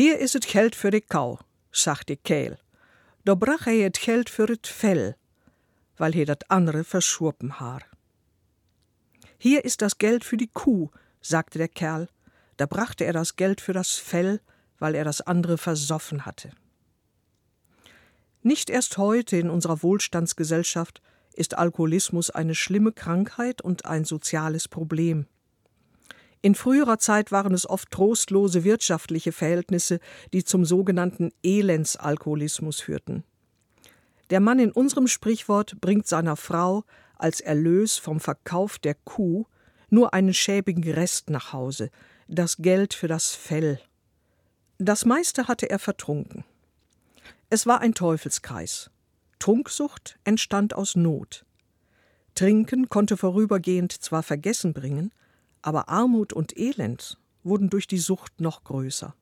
Hier is het geld für die Kau, sagte Kehl. Da brach hij het geld für het Fell, weil he dat andere verschurpen haar. Hier ist das Geld für die Kuh, sagte der Kerl. Da brachte er das Geld für das Fell, weil er das andere versoffen hatte. Nicht erst heute in unserer Wohlstandsgesellschaft ist Alkoholismus eine schlimme Krankheit und ein soziales Problem. In früherer Zeit waren es oft trostlose wirtschaftliche Verhältnisse, die zum sogenannten Elendsalkoholismus führten. Der Mann in unserem Sprichwort bringt seiner Frau als Erlös vom Verkauf der Kuh nur einen schäbigen Rest nach Hause, das Geld für das Fell. Das meiste hatte er vertrunken. Es war ein Teufelskreis. Trunksucht entstand aus Not. Trinken konnte vorübergehend zwar Vergessen bringen, aber Armut und Elend wurden durch die Sucht noch größer.